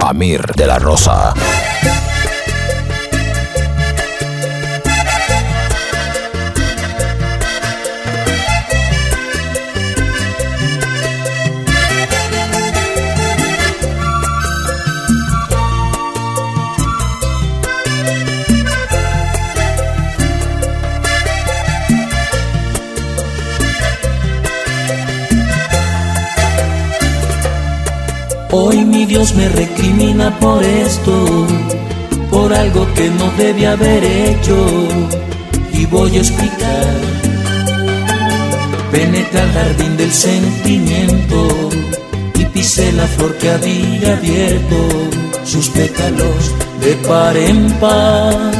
Amir de la Rosa. Hoy mi Dios me recrimina por esto, por algo que no debe haber hecho. Y voy a explicar. Penetra al jardín del sentimiento y pisé la flor que había abierto sus pétalos de par en par.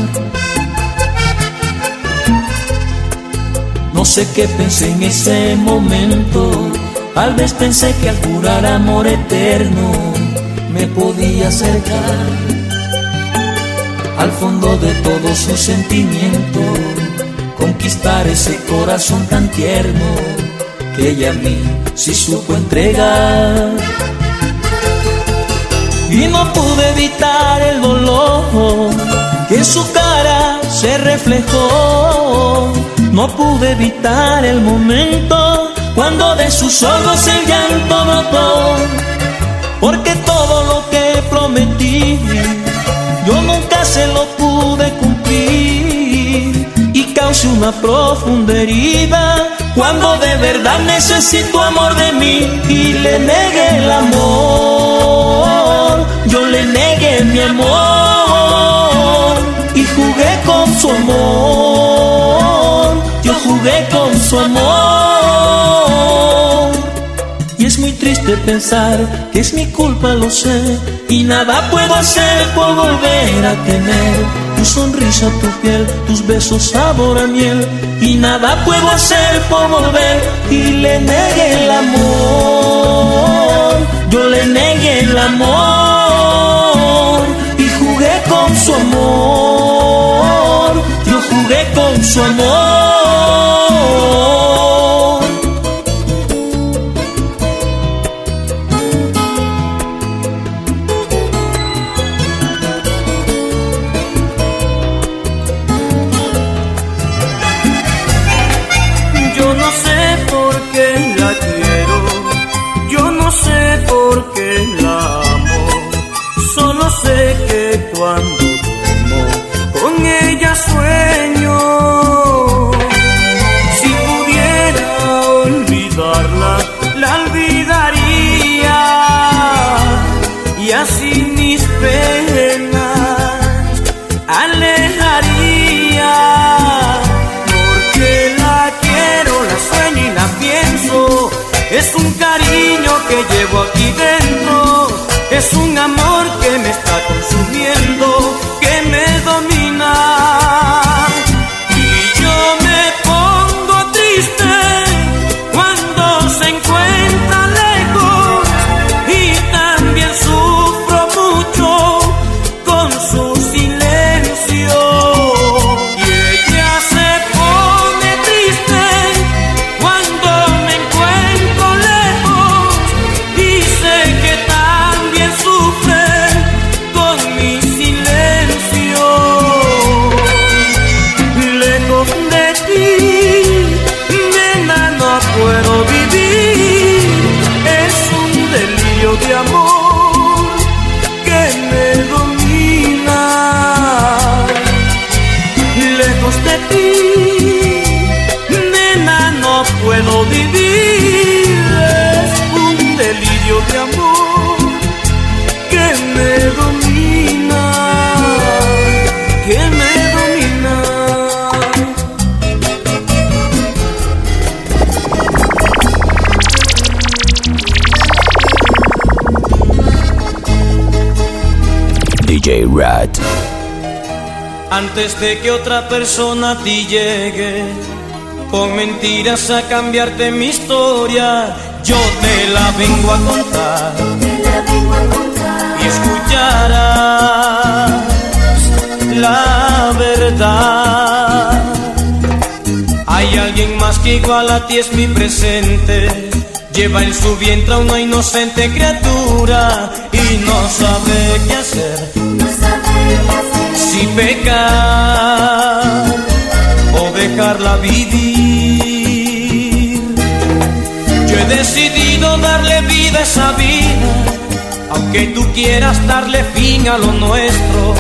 No sé qué pensé en ese momento Tal vez pensé que al jurar amor eterno me podía acercar al fondo de todo su sentimiento, conquistar ese corazón tan tierno que ella a mí sí supo entregar. Y no pude evitar el dolor que en su cara se reflejó. No pude evitar el momento cuando de sus ojos el llanto brotó, porque todo lo que prometí yo nunca se lo pude cumplir. Y causé una profunda herida cuando de verdad necesito amor de mí y le negué el amor, yo le negué mi amor y jugué con su amor, yo jugué con triste pensar que es mi culpa, lo sé, y nada puedo hacer por volver a tener tu sonrisa, tu piel, tus besos, sabor a miel. Y nada puedo hacer por volver y le negué el amor. Yo le negué el amor y jugué con su amor. Yo jugué con su amor. Es un amor que me está consumiendo, Antes de que otra persona a ti llegue con mentiras a cambiarte mi historia, yo te la vengo a contar y escucharás la verdad. Hay alguien más que igual a ti es mi presente. Lleva en su vientre a una inocente criatura y no sabe qué hacer. Si pecar o dejarla vivir. Yo he decidido darle vida a esa vida, aunque tú quieras darle fin a lo nuestro.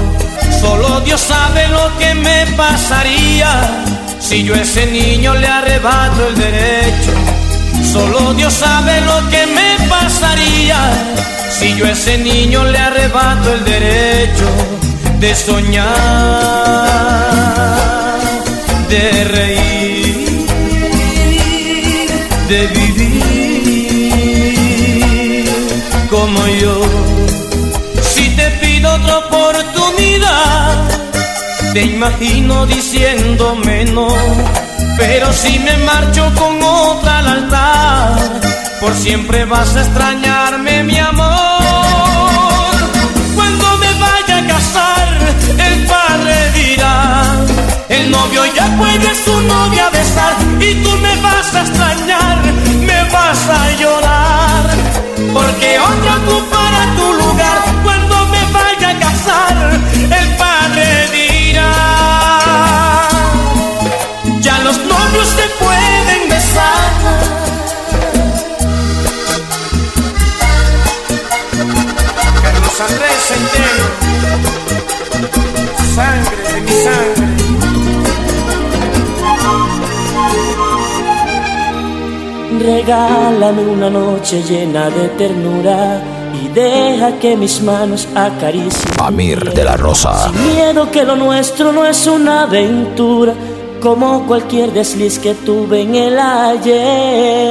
Solo Dios sabe lo que me pasaría si yo a ese niño le arrebato el derecho. Solo Dios sabe lo que me pasaría si yo a ese niño le arrebato el derecho de soñar, de reír, de vivir como yo. Si te pido otra oportunidad, te imagino diciéndome no. Pero si me marcho con otra al altar, por siempre vas a extrañarme, mi amor. El novio ya puede su novia besar y tú me vas a extrañar, me vas a llorar, porque otra ocupará tu lugar cuando me vaya a casar, el padre dirá, ya los novios se pueden besar. Carlos Andrés Centeno, sangre de mi sangre. Regálame una noche llena de ternura y deja que mis manos acaricien. Amir de la Rosa. Sin miedo que lo nuestro no es una aventura, como cualquier desliz que tuve en el ayer.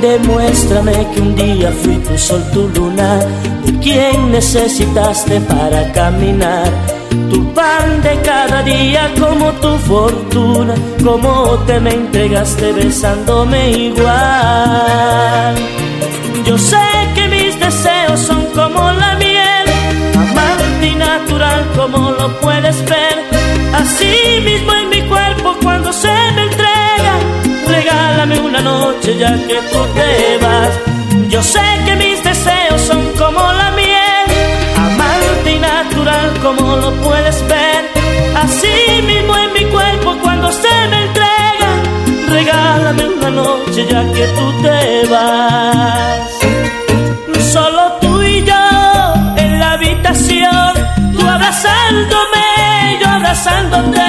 Demuéstrame que un día fui tu sol, tu luna, de quien necesitaste para caminar. Tu pan de cada día como tu fortuna, como te me entregaste besándome igual. Yo sé que mis deseos son como la miel, amante y natural como lo puedes ver. Así mismo en mi cuerpo cuando se me entrega, regálame una noche ya que tú te vas. Yo sé que mis deseos son como la miel, amante y natural como lo puedes ver. Así mismo en mi cuerpo cuando se me entrega, regálame una noche ya que tú te vas. Solo tú y yo en la habitación, tú abrazándome, yo abrazándote,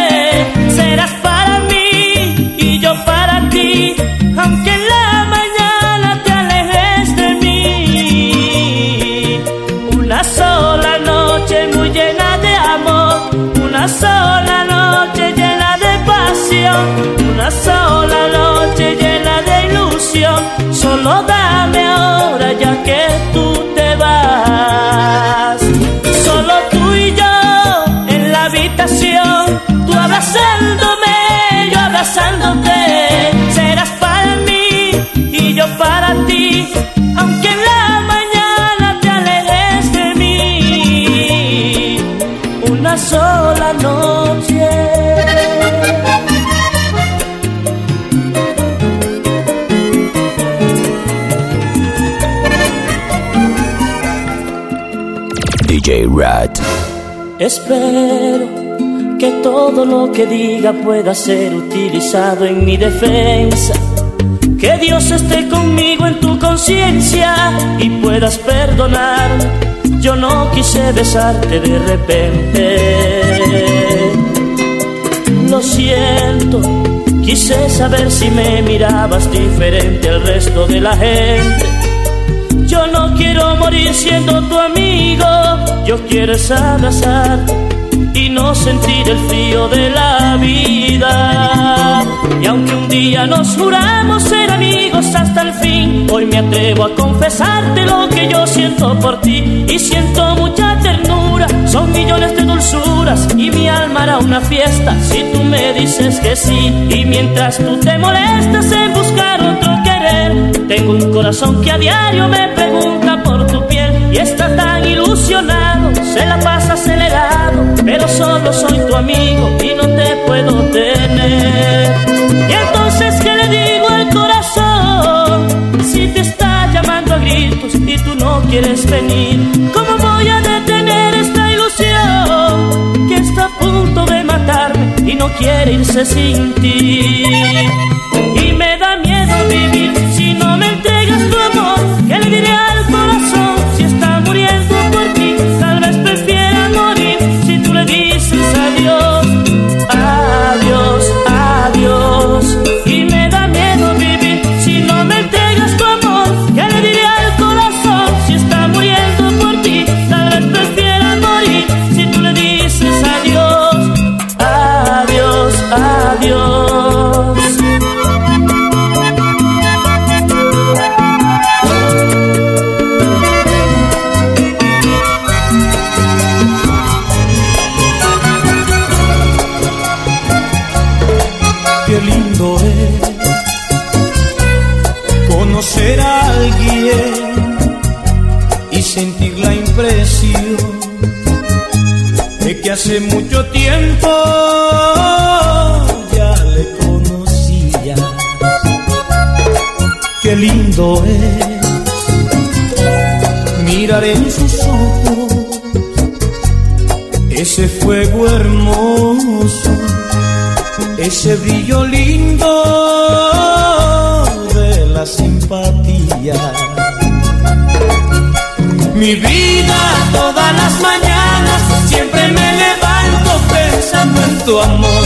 Solo dame ahora ya que DJ Rat. Espero que todo lo que diga pueda ser utilizado en mi defensa. Que Dios esté conmigo en tu conciencia y puedas perdonarme. Yo no quise besarte de repente. Lo siento, quise saber si me mirabas diferente al resto de la gente. Yo no quiero morir siendo tu amigo, yo quiero es abrazarte y no sentir el frío de la vida. Y aunque un día nos juramos ser amigos hasta el fin, hoy me atrevo a confesarte lo que yo siento por ti y siento mucha ternura. Son millones de dulzuras y mi alma hará una fiesta si tú me dices que sí. Y mientras tú te molestas en tengo un corazón que a diario me pregunta por tu piel y está tan ilusionado, se la pasa acelerado, pero solo soy tu amigo y no te puedo tener. Y entonces qué le digo al corazón si te está llamando a gritos y tú no quieres venir? ¿Cómo voy a detener esta ilusión que está a punto de matarme y no quiere irse sin ti? Y me da miedo vivir Hace mucho tiempo ya le conocía. Qué lindo es mirar en sus ojos ese fuego hermoso, ese brillo lindo de la simpatía. Mi vida todas las mañanas siempre tu amor.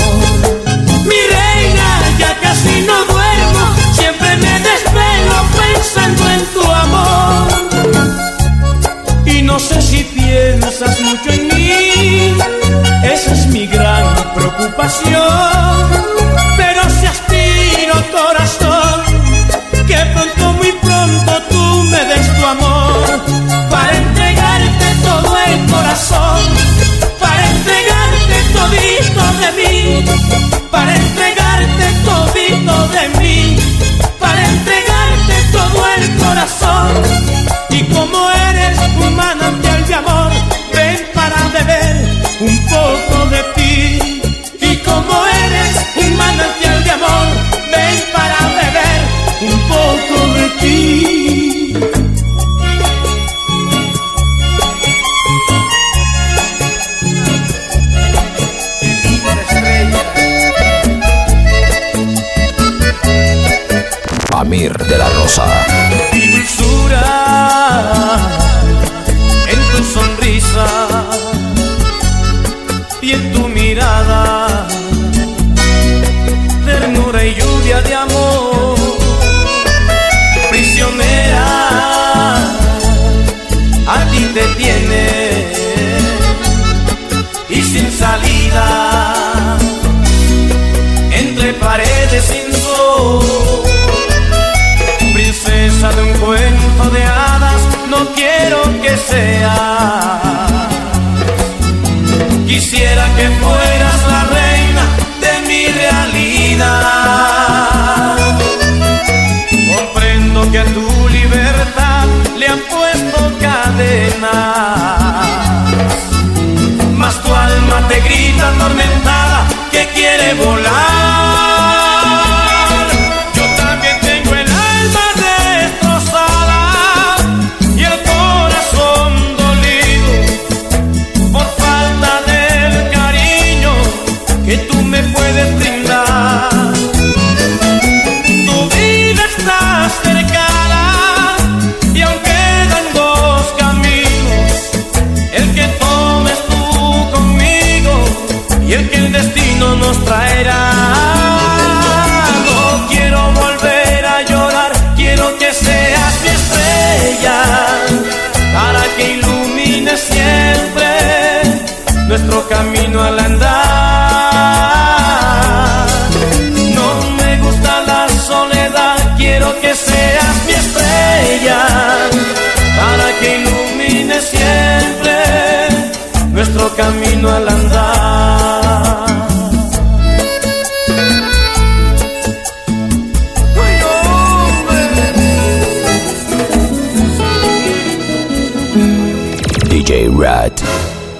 Mi reina, ya casi no duermo, siempre me desvelo pensando en tu amor. Y no sé si piensas mucho en mí, esa es mi gran preocupación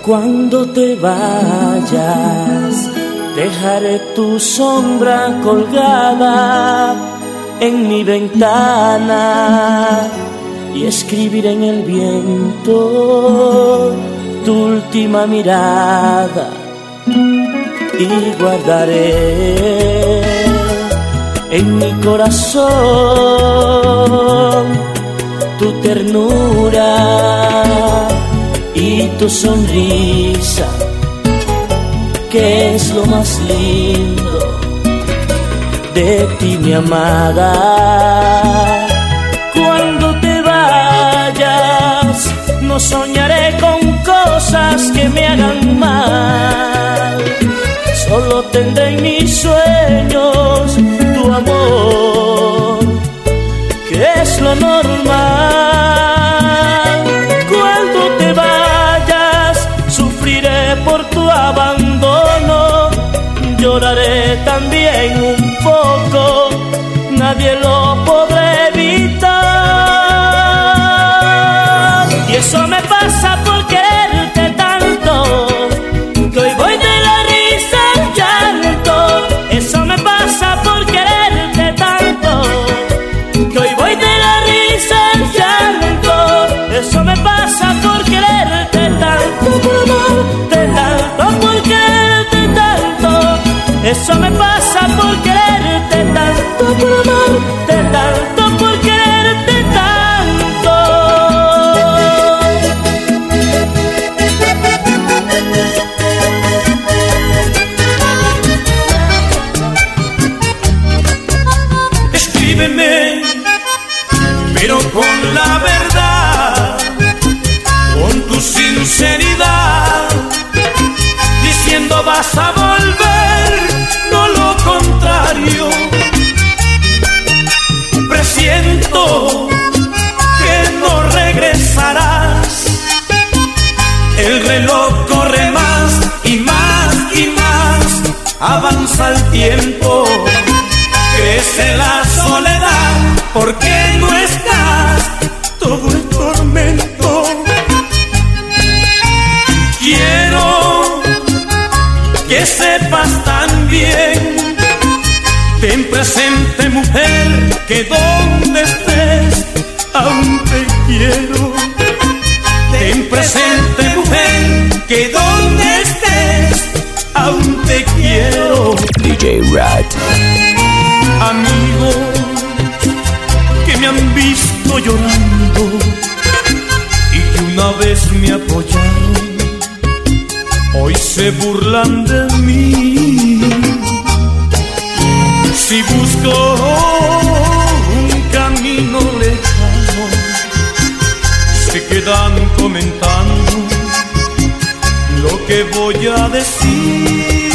Cuando te vayas, dejaré tu sombra colgada en mi ventana y escribiré en el viento tu última mirada y guardaré en mi corazón tu ternura tu sonrisa, que es lo más lindo de ti, mi amada. Cuando te vayas, no soñaré con cosas que me hagan mal. Solo tendré en mis sueños tu amor, que es lo normal. Lloraré también un poco, Eso me pasa que sepas también, ten presente mujer, que donde estés aún te quiero. Ten presente mujer, que donde estés aún te quiero DJ Rat. amigos que me han visto llorando y que una vez me apoyaron, hoy se burlan de mí. Si busco un camino lejano, se quedan comentando lo que voy a decir.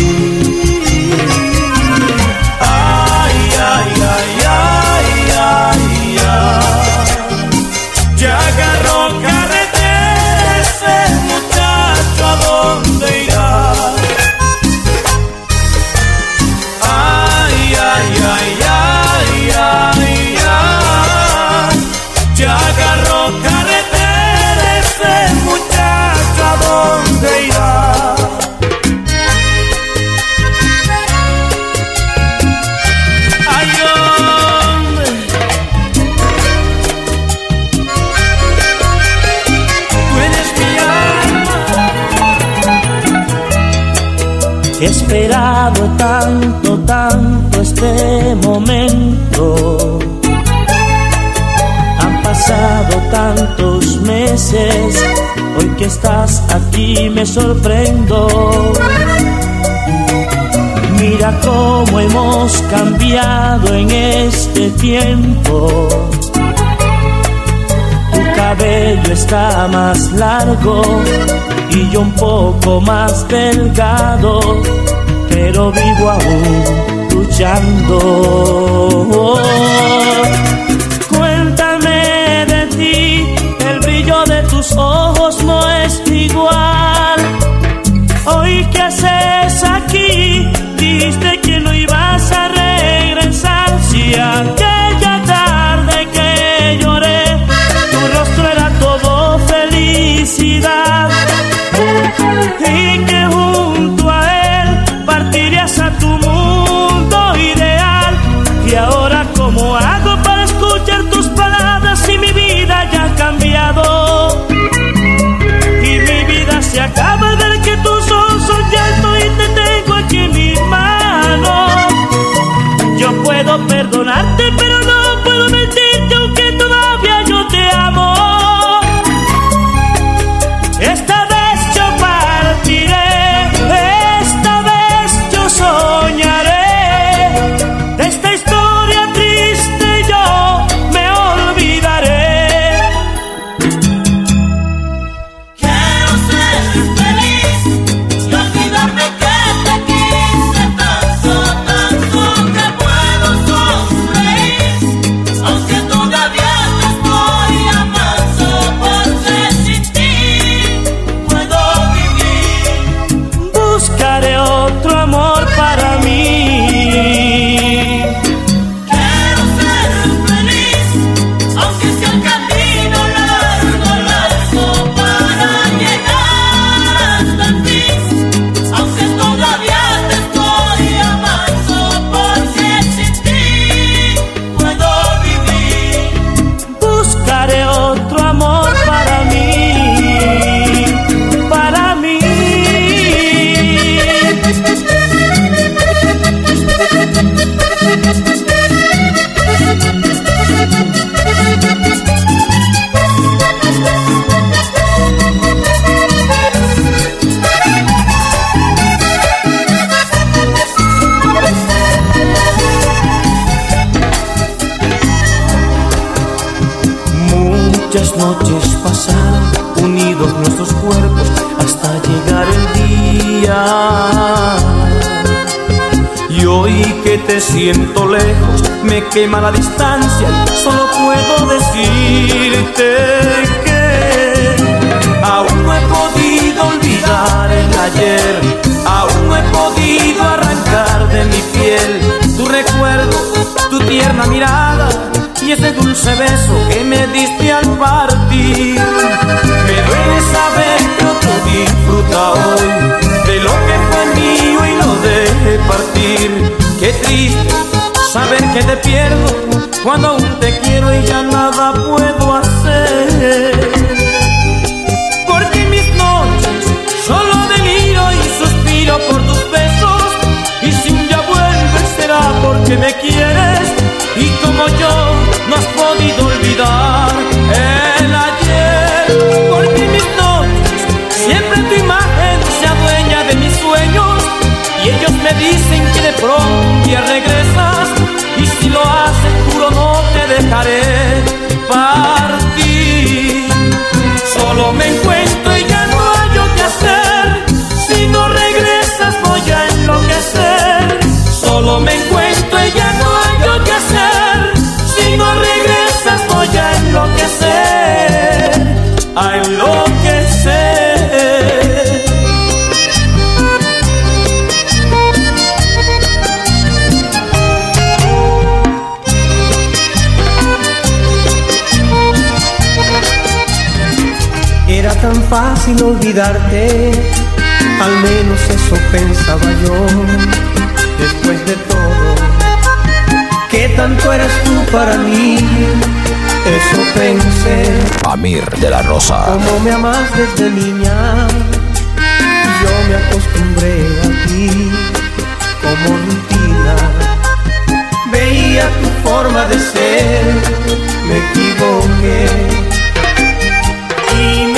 Ay, ay, ay, ay, ay, ay. Ya agarró tantos meses, hoy que estás aquí me sorprendo. Mira cómo hemos cambiado en este tiempo. Tu cabello está más largo y yo un poco más delgado, pero vivo aún luchando. Nuestros cuerpos hasta llegar el día. Y hoy que te siento lejos, me quema la distancia solo puedo decirte que aún no he podido olvidar el ayer, aún no he podido arrancar de mi piel tu recuerdo, tu tierna mirada y ese dulce beso que me diste al partir. Me duele saber que otro disfruta hoy de lo que fue mío y lo deje partir. Qué triste saber que te pierdo cuando aún te quiero y ya nada puedo hacer. Porque mis noches solo deliro y suspiro por tus besos y si un día vuelves será porque me quieres y como yo has podido fácil olvidarte, al menos eso pensaba yo. Después de todo, que tanto eras tú para mí, eso pensé. Amir de la Rosa. Como me amas desde niña, yo me acostumbré a ti como rutina. Veía tu forma de ser, me equivoqué. Y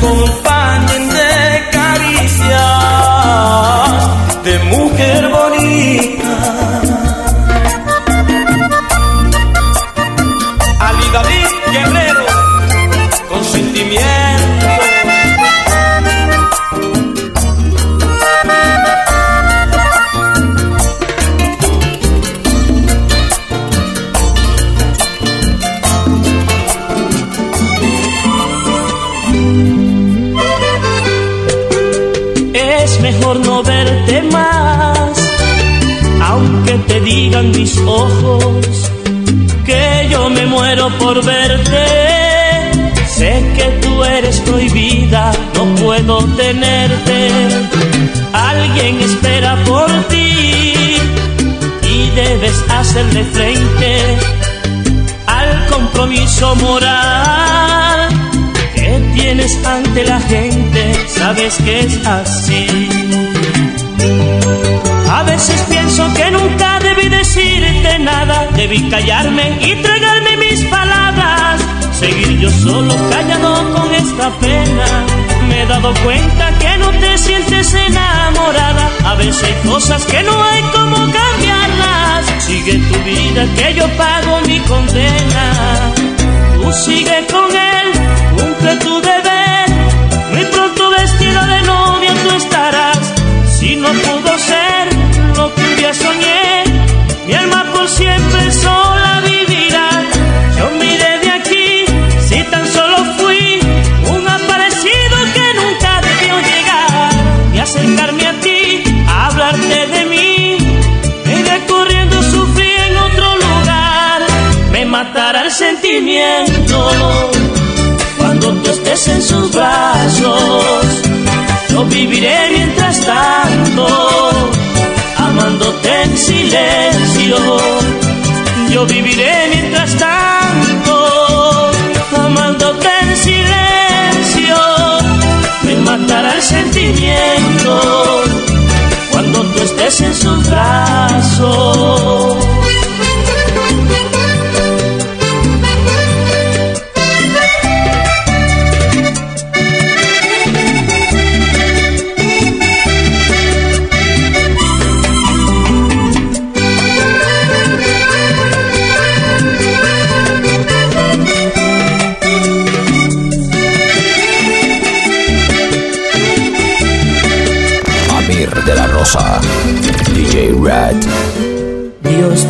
se Alguien espera por ti y debes hacerle frente al compromiso moral que tienes ante la gente. Sabes que es así. A veces pienso que nunca debí decirte nada, debí callarme y tragarme mis palabras, seguir yo solo callado con esta pena. He dado cuenta que no te sientes enamorada, a veces hay cosas que no hay como cambiarlas. Sigue tu vida que yo pago mi condena. Tú sigue con él, cumple tu deber, muy pronto vestida de novia tú estarás. Si no pudo ser soñé, mi alma por siempre sola sentimiento cuando tú estés en sus brazos. Yo viviré mientras tanto amándote en silencio. Yo viviré mientras tanto, amándote en silencio. Me matará el sentimiento cuando tú estés en sus brazos.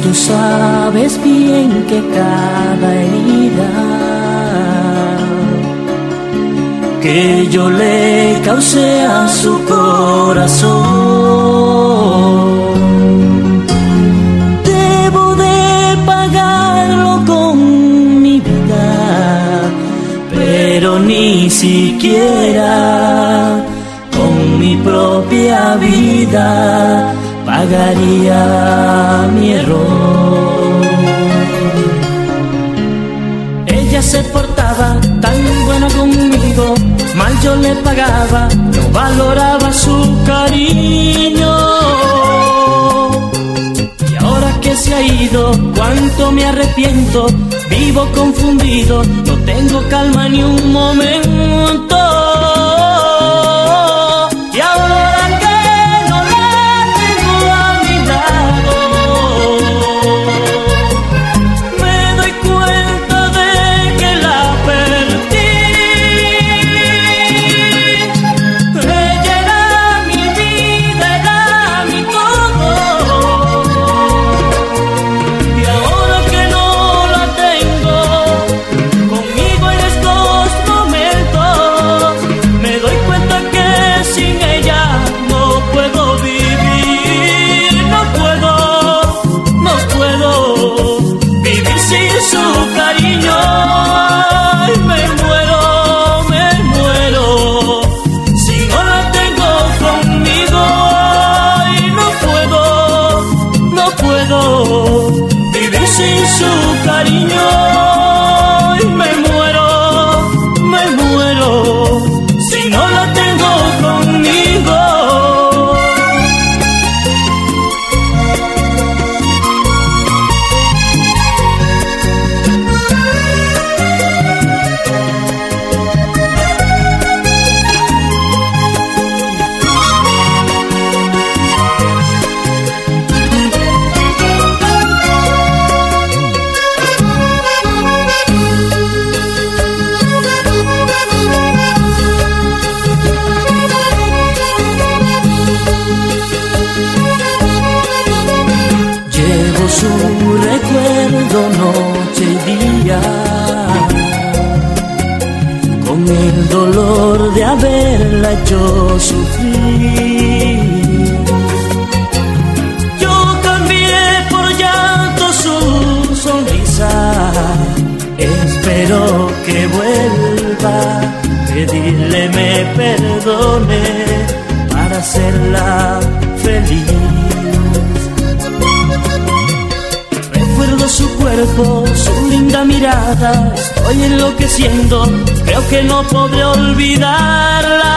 Tú sabes bien que cada herida que yo le causé a su corazón, debo de pagarlo con mi vida, pero ni siquiera mi propia vida pagaría mi error. Ella se portaba tan buena conmigo, mal yo le pagaba, no valoraba su cariño. Y ahora que se ha ido, cuánto me arrepiento, vivo confundido, no tengo calma ni un momento. Hecho sufrir. Yo cambié por llanto su sonrisa, espero que vuelva, pedirle me perdone para hacerla feliz. su cuerpo, su linda mirada, estoy enloqueciendo, creo que no podré olvidarla.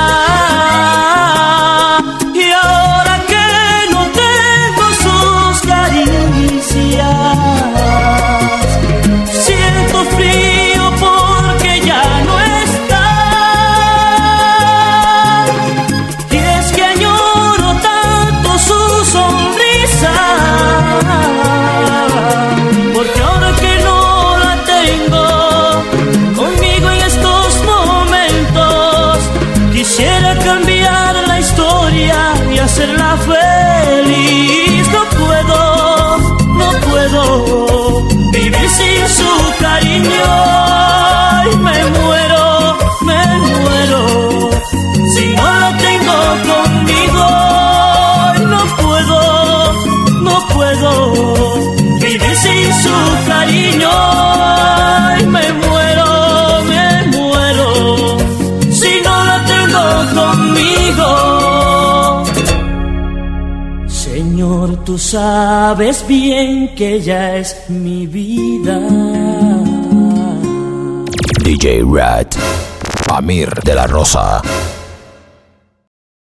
Sabes bien que ella es mi vida. DJ Rat. Amir de la Rosa.